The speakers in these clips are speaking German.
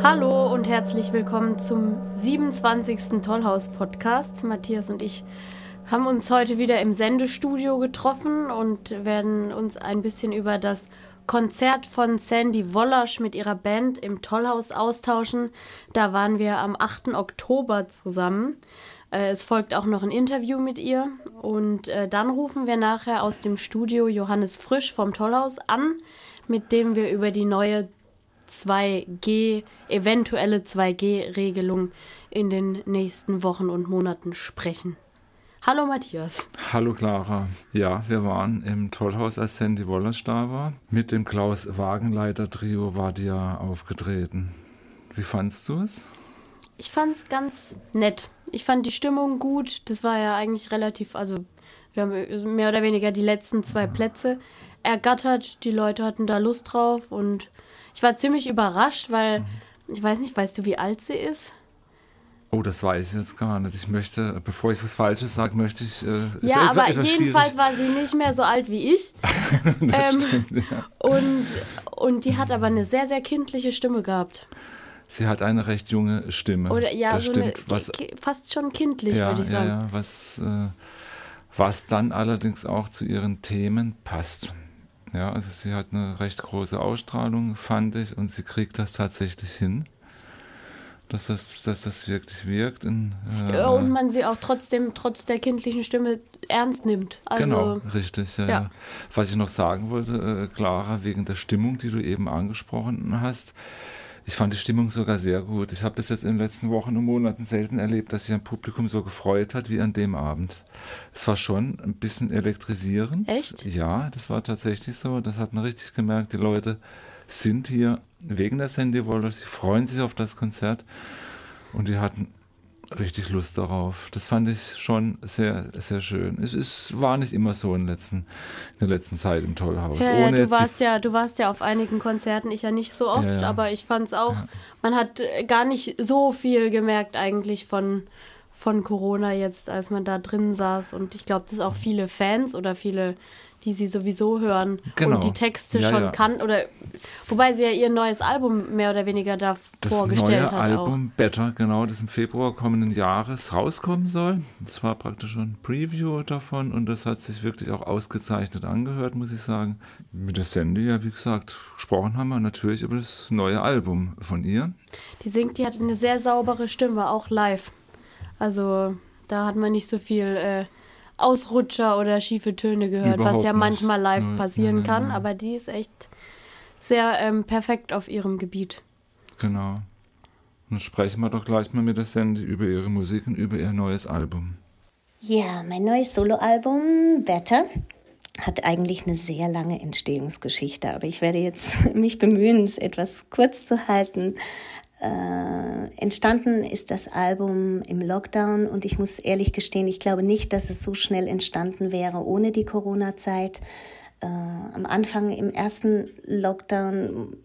Hallo und herzlich willkommen zum 27. Tollhaus-Podcast. Matthias und ich haben uns heute wieder im Sendestudio getroffen und werden uns ein bisschen über das Konzert von Sandy Wollasch mit ihrer Band im Tollhaus austauschen. Da waren wir am 8. Oktober zusammen. Äh, es folgt auch noch ein Interview mit ihr. Und äh, dann rufen wir nachher aus dem Studio Johannes Frisch vom Tollhaus an, mit dem wir über die neue 2G, eventuelle 2G-Regelung in den nächsten Wochen und Monaten sprechen. Hallo Matthias. Hallo Clara. Ja, wir waren im Tollhaus, als Sandy Wollers da war. Mit dem Klaus Wagenleiter Trio war die ja aufgetreten. Wie fandst du es? Ich fand es ganz nett. Ich fand die Stimmung gut. Das war ja eigentlich relativ, also wir haben mehr oder weniger die letzten zwei Plätze ergattert. Die Leute hatten da Lust drauf und ich war ziemlich überrascht, weil ich weiß nicht, weißt du, wie alt sie ist? Oh, das weiß ich jetzt gar nicht. Ich möchte, bevor ich was Falsches sage, möchte ich. Äh, ja, aber jedenfalls schwierig. war sie nicht mehr so alt wie ich. ähm, stimmt, ja. und, und die hat aber eine sehr, sehr kindliche Stimme gehabt. Sie hat eine recht junge Stimme. Oder ja, das so stimmt, eine, was, fast schon kindlich, ja, würde ich sagen. Ja, ja, was, äh, was dann allerdings auch zu ihren Themen passt. Ja, also sie hat eine recht große Ausstrahlung, fand ich, und sie kriegt das tatsächlich hin dass das, dass das wirklich wirkt. In, äh, ja, und man sie auch trotzdem, trotz der kindlichen Stimme, ernst nimmt. Also, genau, richtig. Ja, ja. Was ich noch sagen wollte, äh, Clara, wegen der Stimmung, die du eben angesprochen hast. Ich fand die Stimmung sogar sehr gut. Ich habe das jetzt in den letzten Wochen und Monaten selten erlebt, dass sich ein Publikum so gefreut hat wie an dem Abend. Es war schon ein bisschen elektrisierend. Echt? Ja, das war tatsächlich so. Das hat man richtig gemerkt. Die Leute sind hier wegen der Sandy Wallace. Sie freuen sich auf das Konzert und die hatten richtig Lust darauf. Das fand ich schon sehr, sehr schön. Es ist, war nicht immer so in, letzten, in der letzten Zeit im Tollhaus. Ja, ja, du, warst ja, du warst ja auf einigen Konzerten, ich ja nicht so oft, ja, aber ich fand es auch, man hat gar nicht so viel gemerkt eigentlich von, von Corona jetzt, als man da drin saß. Und ich glaube, dass auch viele Fans oder viele die sie sowieso hören genau. und die Texte ja, schon ja. kann oder wobei sie ja ihr neues Album mehr oder weniger da das vorgestellt hat. Das neue Album auch. Better, genau, das im Februar kommenden Jahres rauskommen soll. Das war praktisch schon ein Preview davon und das hat sich wirklich auch ausgezeichnet angehört, muss ich sagen. Mit der Sandy, ja, wie gesagt, gesprochen haben wir natürlich über das neue Album von ihr. Die singt, die hat eine sehr saubere Stimme, auch live. Also da hat man nicht so viel äh, Ausrutscher oder schiefe Töne gehört, Überhaupt was ja nicht. manchmal live nein, passieren nein, nein, kann, aber die ist echt sehr ähm, perfekt auf ihrem Gebiet. Genau. Dann sprechen wir doch gleich mal mit der Sandy über ihre Musik und über ihr neues Album. Ja, mein neues Soloalbum Better hat eigentlich eine sehr lange Entstehungsgeschichte, aber ich werde jetzt mich bemühen, es etwas kurz zu halten. Äh, entstanden ist das Album im Lockdown und ich muss ehrlich gestehen, ich glaube nicht, dass es so schnell entstanden wäre ohne die Corona-Zeit. Äh, am Anfang im ersten Lockdown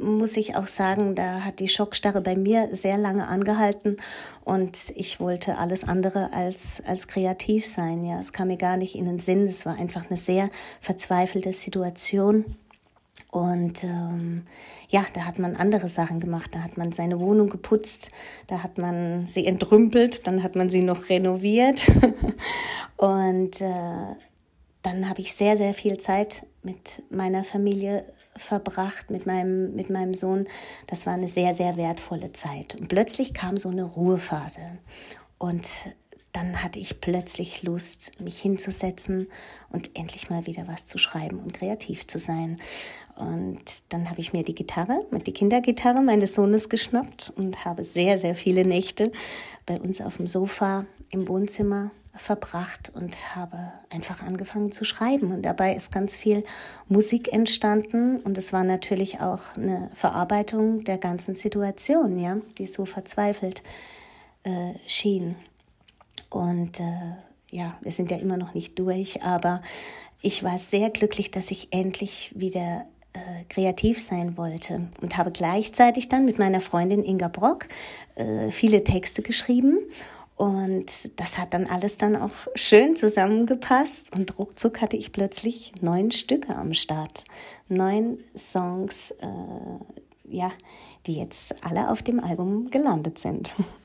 muss ich auch sagen, da hat die Schockstarre bei mir sehr lange angehalten und ich wollte alles andere als, als kreativ sein. Ja, es kam mir gar nicht in den Sinn. Es war einfach eine sehr verzweifelte Situation. Und ähm, ja, da hat man andere Sachen gemacht. Da hat man seine Wohnung geputzt, da hat man sie entrümpelt, dann hat man sie noch renoviert. und äh, dann habe ich sehr, sehr viel Zeit mit meiner Familie verbracht, mit meinem, mit meinem Sohn. Das war eine sehr, sehr wertvolle Zeit. Und plötzlich kam so eine Ruhephase. Und dann hatte ich plötzlich Lust, mich hinzusetzen und endlich mal wieder was zu schreiben und kreativ zu sein. Und dann habe ich mir die Gitarre, die Kindergitarre meines Sohnes geschnappt und habe sehr, sehr viele Nächte bei uns auf dem Sofa im Wohnzimmer verbracht und habe einfach angefangen zu schreiben. Und dabei ist ganz viel Musik entstanden und es war natürlich auch eine Verarbeitung der ganzen Situation, ja, die so verzweifelt äh, schien. Und äh, ja, wir sind ja immer noch nicht durch, aber ich war sehr glücklich, dass ich endlich wieder äh, kreativ sein wollte und habe gleichzeitig dann mit meiner Freundin Inga Brock äh, viele Texte geschrieben und das hat dann alles dann auch schön zusammengepasst und ruckzuck hatte ich plötzlich neun Stücke am Start. Neun Songs, äh, ja, die jetzt alle auf dem Album gelandet sind.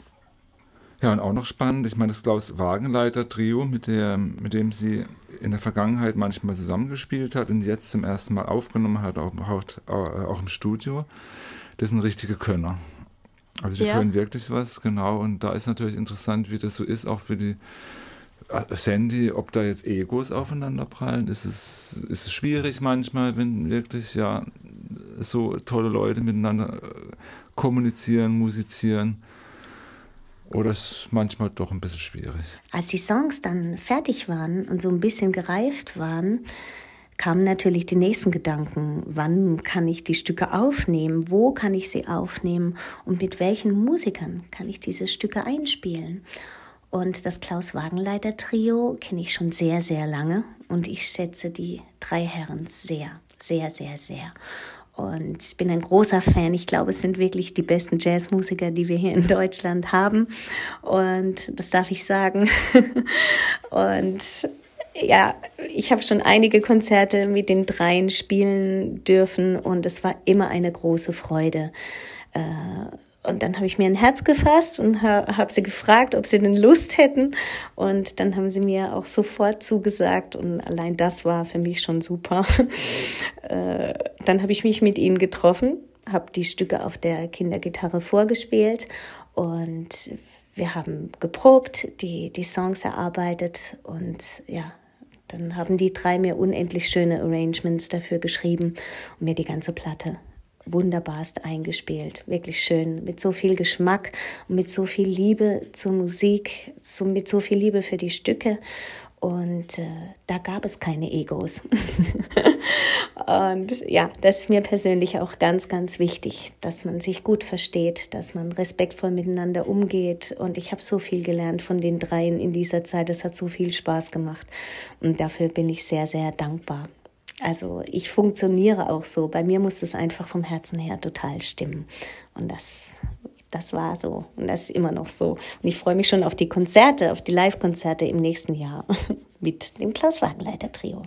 Ja, und auch noch spannend, ich meine, das Klaus-Wagenleiter-Trio, mit, mit dem sie in der Vergangenheit manchmal zusammengespielt hat und jetzt zum ersten Mal aufgenommen hat, auch, auch, auch im Studio, das sind richtige Könner. Also die ja. können wirklich was, genau. Und da ist natürlich interessant, wie das so ist, auch für die äh, Sandy, ob da jetzt Egos aufeinanderprallen. Ist es, ist es schwierig manchmal, wenn wirklich ja so tolle Leute miteinander äh, kommunizieren, musizieren. Oder ist manchmal doch ein bisschen schwierig. Als die Songs dann fertig waren und so ein bisschen gereift waren, kamen natürlich die nächsten Gedanken. Wann kann ich die Stücke aufnehmen? Wo kann ich sie aufnehmen? Und mit welchen Musikern kann ich diese Stücke einspielen? Und das Klaus Wagenleiter Trio kenne ich schon sehr, sehr lange. Und ich schätze die drei Herren sehr, sehr, sehr, sehr. Und ich bin ein großer Fan. Ich glaube, es sind wirklich die besten Jazzmusiker, die wir hier in Deutschland haben. Und das darf ich sagen. Und ja, ich habe schon einige Konzerte mit den dreien spielen dürfen und es war immer eine große Freude. Äh, und dann habe ich mir ein Herz gefasst und habe sie gefragt, ob sie denn Lust hätten. Und dann haben sie mir auch sofort zugesagt. Und allein das war für mich schon super. Äh, dann habe ich mich mit ihnen getroffen, habe die Stücke auf der Kindergitarre vorgespielt und wir haben geprobt, die, die Songs erarbeitet und ja, dann haben die drei mir unendlich schöne Arrangements dafür geschrieben und mir die ganze Platte wunderbarst eingespielt. Wirklich schön, mit so viel Geschmack und mit so viel Liebe zur Musik, so, mit so viel Liebe für die Stücke. Und äh, da gab es keine Egos. und ja, das ist mir persönlich auch ganz, ganz wichtig, dass man sich gut versteht, dass man respektvoll miteinander umgeht. Und ich habe so viel gelernt von den dreien in dieser Zeit. Es hat so viel Spaß gemacht. Und dafür bin ich sehr, sehr dankbar. Also ich funktioniere auch so. Bei mir muss das einfach vom Herzen her total stimmen. Und das, das war so und das ist immer noch so. Und ich freue mich schon auf die Konzerte, auf die Live-Konzerte im nächsten Jahr mit dem Klaus Wagenleiter Trio.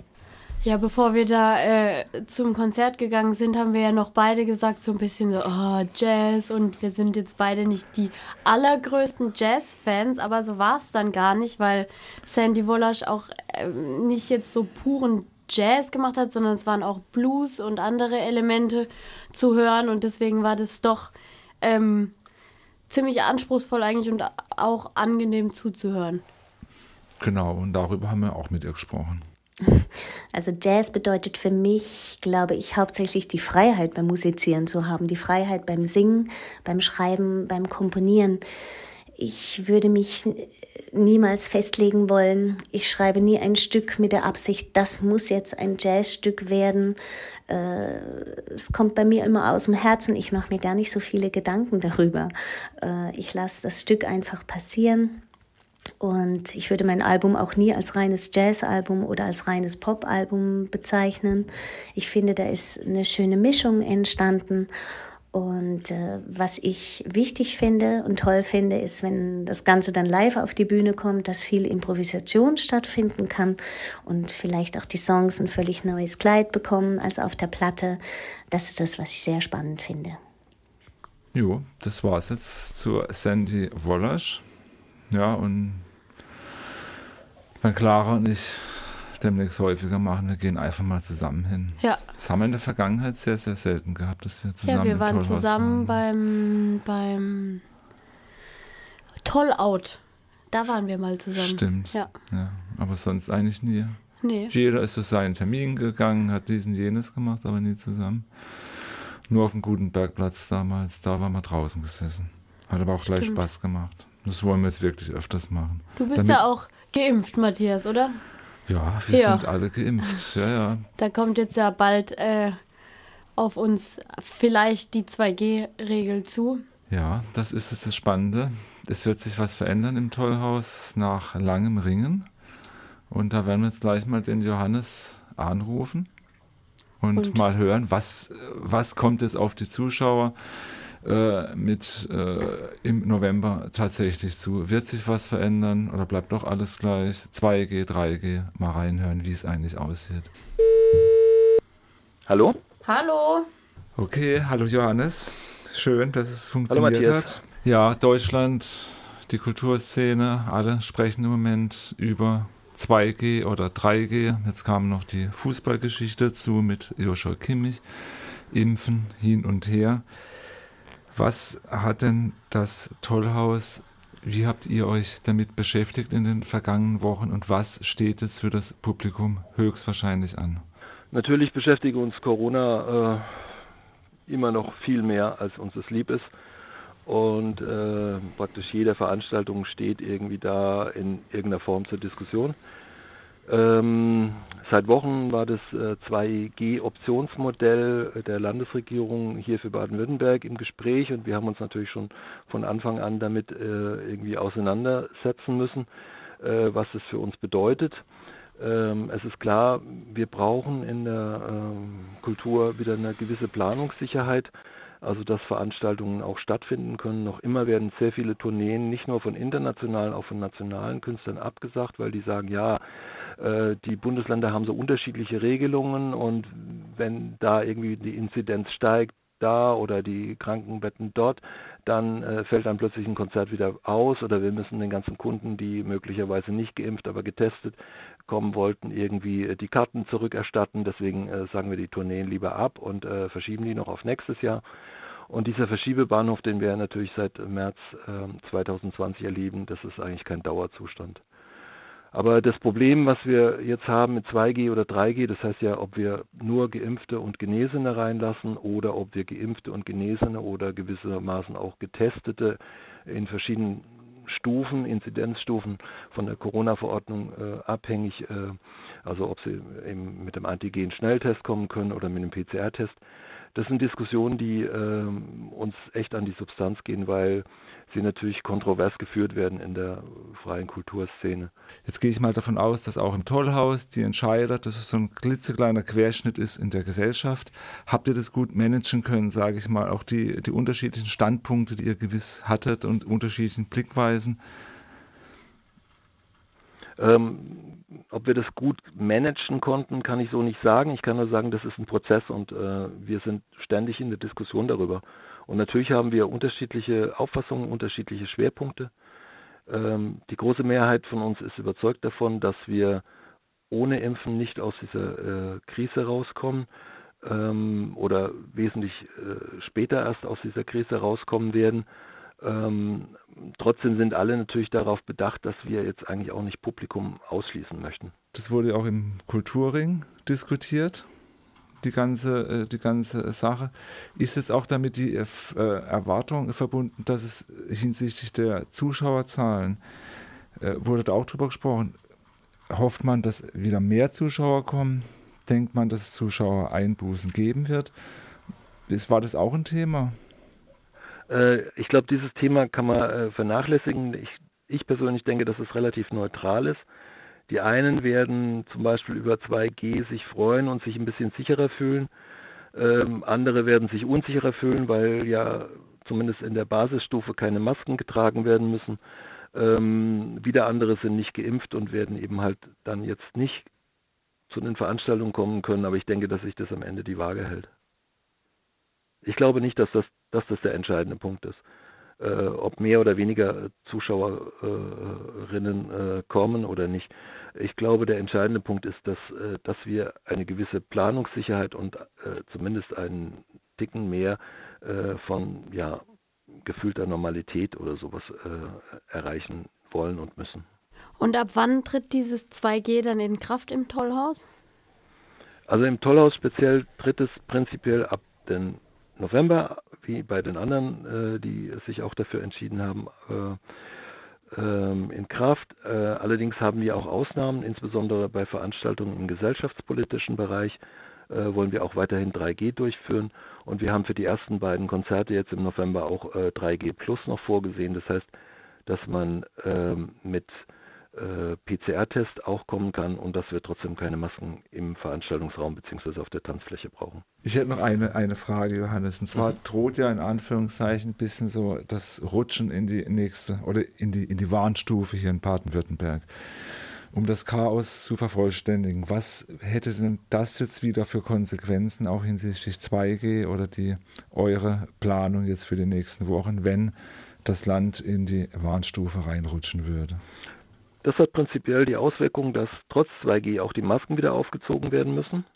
Ja, bevor wir da äh, zum Konzert gegangen sind, haben wir ja noch beide gesagt, so ein bisschen so, oh, Jazz und wir sind jetzt beide nicht die allergrößten Jazz-Fans, aber so war es dann gar nicht, weil Sandy Wollasch auch äh, nicht jetzt so puren Jazz gemacht hat, sondern es waren auch Blues und andere Elemente zu hören und deswegen war das doch ähm, ziemlich anspruchsvoll eigentlich und auch angenehm zuzuhören. Genau, und darüber haben wir auch mit ihr gesprochen. Also Jazz bedeutet für mich, glaube ich, hauptsächlich die Freiheit beim Musizieren zu haben, die Freiheit beim Singen, beim Schreiben, beim Komponieren. Ich würde mich niemals festlegen wollen. Ich schreibe nie ein Stück mit der Absicht, das muss jetzt ein Jazzstück werden. Äh, es kommt bei mir immer aus dem Herzen. Ich mache mir gar nicht so viele Gedanken darüber. Äh, ich lasse das Stück einfach passieren. Und ich würde mein Album auch nie als reines Jazzalbum oder als reines Popalbum bezeichnen. Ich finde, da ist eine schöne Mischung entstanden. Und äh, was ich wichtig finde und toll finde, ist, wenn das Ganze dann live auf die Bühne kommt, dass viel Improvisation stattfinden kann und vielleicht auch die Songs ein völlig neues Kleid bekommen als auf der Platte. Das ist das, was ich sehr spannend finde. Jo, das war es jetzt zu Sandy Wollasch. Ja, und wenn Clara und ich demnächst häufiger machen. Wir gehen einfach mal zusammen hin. Ja. Das haben wir in der Vergangenheit sehr, sehr selten gehabt, dass wir zusammen Ja, wir waren zusammen waren. beim, beim Tollout. Da waren wir mal zusammen. Stimmt. Ja. ja. Aber sonst eigentlich nie. Nee. Jeder ist für seinen Termin gegangen, hat diesen jenes gemacht, aber nie zusammen. Nur auf dem Gutenbergplatz damals, da waren wir draußen gesessen. Hat aber auch Stimmt. gleich Spaß gemacht. Das wollen wir jetzt wirklich öfters machen. Du bist Damit ja auch geimpft, Matthias, oder? Ja, wir ja. sind alle geimpft. Ja, ja. Da kommt jetzt ja bald äh, auf uns vielleicht die 2G-Regel zu. Ja, das ist das Spannende. Es wird sich was verändern im Tollhaus nach langem Ringen. Und da werden wir jetzt gleich mal den Johannes anrufen und, und? mal hören, was, was kommt jetzt auf die Zuschauer äh, mit äh, im November tatsächlich zu. Wird sich was verändern oder bleibt doch alles gleich? 2G, 3G, mal reinhören, wie es eigentlich aussieht. Hallo? Hallo. Okay, hallo Johannes. Schön, dass es funktioniert hat. Ja, Deutschland, die Kulturszene, alle sprechen im Moment über 2G oder 3G. Jetzt kam noch die Fußballgeschichte dazu mit Joshua Kimmich. Impfen hin und her. Was hat denn das Tollhaus, wie habt ihr euch damit beschäftigt in den vergangenen Wochen und was steht jetzt für das Publikum höchstwahrscheinlich an? Natürlich beschäftigt uns Corona äh, immer noch viel mehr, als uns es lieb ist. Und äh, praktisch jede Veranstaltung steht irgendwie da in irgendeiner Form zur Diskussion. Ähm, seit Wochen war das äh, 2G-Optionsmodell der Landesregierung hier für Baden-Württemberg im Gespräch und wir haben uns natürlich schon von Anfang an damit äh, irgendwie auseinandersetzen müssen, äh, was das für uns bedeutet. Ähm, es ist klar, wir brauchen in der ähm, Kultur wieder eine gewisse Planungssicherheit also dass Veranstaltungen auch stattfinden können. Noch immer werden sehr viele Tourneen nicht nur von internationalen, auch von nationalen Künstlern abgesagt, weil die sagen, ja, äh, die Bundesländer haben so unterschiedliche Regelungen und wenn da irgendwie die Inzidenz steigt, da oder die Krankenbetten dort, dann äh, fällt dann plötzlich ein Konzert wieder aus oder wir müssen den ganzen Kunden, die möglicherweise nicht geimpft, aber getestet kommen wollten, irgendwie äh, die Karten zurückerstatten. Deswegen äh, sagen wir die Tourneen lieber ab und äh, verschieben die noch auf nächstes Jahr. Und dieser Verschiebebahnhof, den wir natürlich seit März 2020 ähm, erleben, das ist eigentlich kein Dauerzustand. Aber das Problem, was wir jetzt haben mit 2G oder 3G, das heißt ja, ob wir nur Geimpfte und Genesene reinlassen oder ob wir Geimpfte und Genesene oder gewissermaßen auch Getestete in verschiedenen Stufen, Inzidenzstufen von der Corona-Verordnung äh, abhängig, äh, also ob sie eben mit dem Antigen-Schnelltest kommen können oder mit dem PCR-Test. Das sind Diskussionen, die äh, uns echt an die Substanz gehen, weil sie natürlich kontrovers geführt werden in der freien Kulturszene. Jetzt gehe ich mal davon aus, dass auch im Tollhaus die Entscheider, dass es so ein klitzekleiner Querschnitt ist in der Gesellschaft. Habt ihr das gut managen können, sage ich mal, auch die, die unterschiedlichen Standpunkte, die ihr gewiss hattet und unterschiedlichen Blickweisen? Ähm, ob wir das gut managen konnten, kann ich so nicht sagen. Ich kann nur sagen, das ist ein Prozess und äh, wir sind ständig in der Diskussion darüber. Und natürlich haben wir unterschiedliche Auffassungen, unterschiedliche Schwerpunkte. Ähm, die große Mehrheit von uns ist überzeugt davon, dass wir ohne Impfen nicht aus dieser äh, Krise rauskommen ähm, oder wesentlich äh, später erst aus dieser Krise rauskommen werden. Ähm, trotzdem sind alle natürlich darauf bedacht, dass wir jetzt eigentlich auch nicht Publikum ausschließen möchten. Das wurde auch im Kulturring diskutiert die ganze, äh, die ganze Sache. Ist jetzt auch damit die äh, Erwartung verbunden, dass es hinsichtlich der Zuschauerzahlen, äh, wurde da auch drüber gesprochen, hofft man, dass wieder mehr Zuschauer kommen? Denkt man, dass es Zuschauereinbußen geben wird? Ist, war das auch ein Thema? Ich glaube, dieses Thema kann man vernachlässigen. Ich, ich persönlich denke, dass es relativ neutral ist. Die einen werden zum Beispiel über 2G sich freuen und sich ein bisschen sicherer fühlen. Ähm, andere werden sich unsicherer fühlen, weil ja zumindest in der Basisstufe keine Masken getragen werden müssen. Ähm, wieder andere sind nicht geimpft und werden eben halt dann jetzt nicht zu den Veranstaltungen kommen können. Aber ich denke, dass sich das am Ende die Waage hält. Ich glaube nicht, dass das, dass das der entscheidende Punkt ist äh, ob mehr oder weniger Zuschauerinnen äh, kommen oder nicht. Ich glaube, der entscheidende Punkt ist, dass, äh, dass wir eine gewisse Planungssicherheit und äh, zumindest einen Ticken mehr äh, von ja, gefühlter Normalität oder sowas äh, erreichen wollen und müssen. Und ab wann tritt dieses 2G dann in Kraft im Tollhaus? Also im Tollhaus speziell tritt es prinzipiell ab den November, wie bei den anderen, äh, die sich auch dafür entschieden haben, äh, ähm, in Kraft. Äh, allerdings haben wir auch Ausnahmen, insbesondere bei Veranstaltungen im gesellschaftspolitischen Bereich äh, wollen wir auch weiterhin 3G durchführen. Und wir haben für die ersten beiden Konzerte jetzt im November auch 3G Plus noch vorgesehen. Das heißt, dass man ähm, mit äh, PCR-Test auch kommen kann und dass wir trotzdem keine Masken im Veranstaltungsraum bzw. auf der Tanzfläche brauchen. Ich hätte noch eine, eine Frage, Johannes. Und zwar mhm. droht ja in Anführungszeichen ein bisschen so das Rutschen in die nächste oder in die, in die Warnstufe hier in Baden-Württemberg. um das Chaos zu vervollständigen. Was hätte denn das jetzt wieder für Konsequenzen, auch hinsichtlich 2G oder die eure Planung jetzt für die nächsten Wochen, wenn das Land in die Warnstufe reinrutschen würde? Das hat prinzipiell die Auswirkung, dass trotz 2G auch die Masken wieder aufgezogen werden müssen.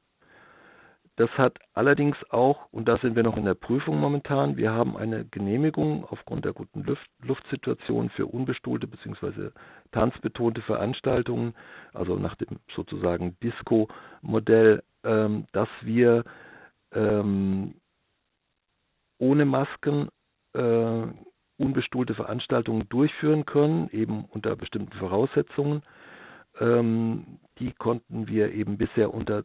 Das hat allerdings auch, und da sind wir noch in der Prüfung momentan, wir haben eine Genehmigung aufgrund der guten Luft, Luftsituation für unbestuhlte bzw. tanzbetonte Veranstaltungen, also nach dem sozusagen Disco-Modell, ähm, dass wir ähm, ohne Masken äh, unbestuhlte Veranstaltungen durchführen können, eben unter bestimmten Voraussetzungen. Ähm, die konnten wir eben bisher unter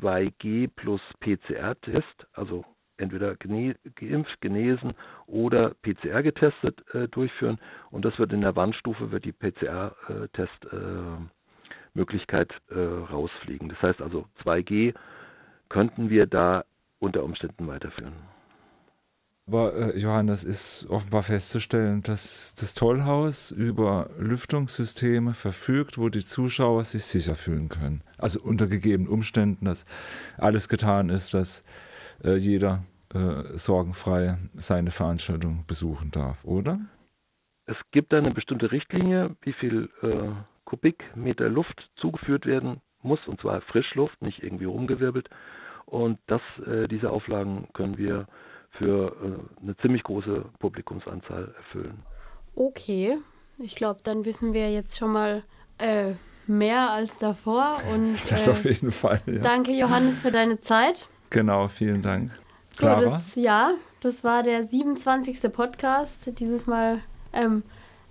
2G plus PCR-Test, also entweder geimpft, genesen oder PCR getestet äh, durchführen. Und das wird in der Wandstufe wird die PCR-Test-Möglichkeit äh, äh, rausfliegen. Das heißt also 2G könnten wir da unter Umständen weiterführen. Aber äh, Johannes ist offenbar festzustellen, dass das Tollhaus über Lüftungssysteme verfügt, wo die Zuschauer sich sicher fühlen können. Also unter gegebenen Umständen, dass alles getan ist, dass äh, jeder äh, sorgenfrei seine Veranstaltung besuchen darf, oder? Es gibt eine bestimmte Richtlinie, wie viel äh, Kubikmeter Luft zugeführt werden muss, und zwar Frischluft, nicht irgendwie rumgewirbelt. Und das, äh, diese Auflagen können wir für äh, eine ziemlich große Publikumsanzahl erfüllen. Okay, ich glaube, dann wissen wir jetzt schon mal äh, mehr als davor. Und, das auf äh, jeden Fall. Ja. Danke, Johannes, für deine Zeit. Genau, vielen Dank. So, das, ja, das war der 27. Podcast. Dieses Mal ähm,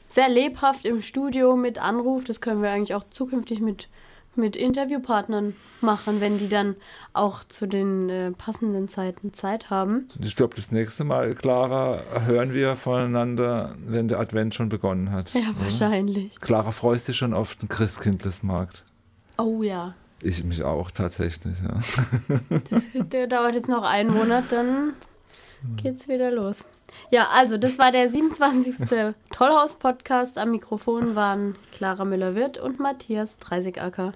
sehr lebhaft im Studio mit Anruf. Das können wir eigentlich auch zukünftig mit mit Interviewpartnern machen, wenn die dann auch zu den äh, passenden Zeiten Zeit haben. Ich glaube, das nächste Mal, Clara, hören wir voneinander, wenn der Advent schon begonnen hat. Ja, oder? wahrscheinlich. Clara, freust dich schon auf den Christkindlesmarkt? Oh ja. Ich mich auch, tatsächlich, ja. Das, der dauert jetzt noch einen Monat, dann geht's wieder los. Ja, also das war der 27. Tollhaus-Podcast. Am Mikrofon waren Clara Müller-Wirth und Matthias Dreisigacker.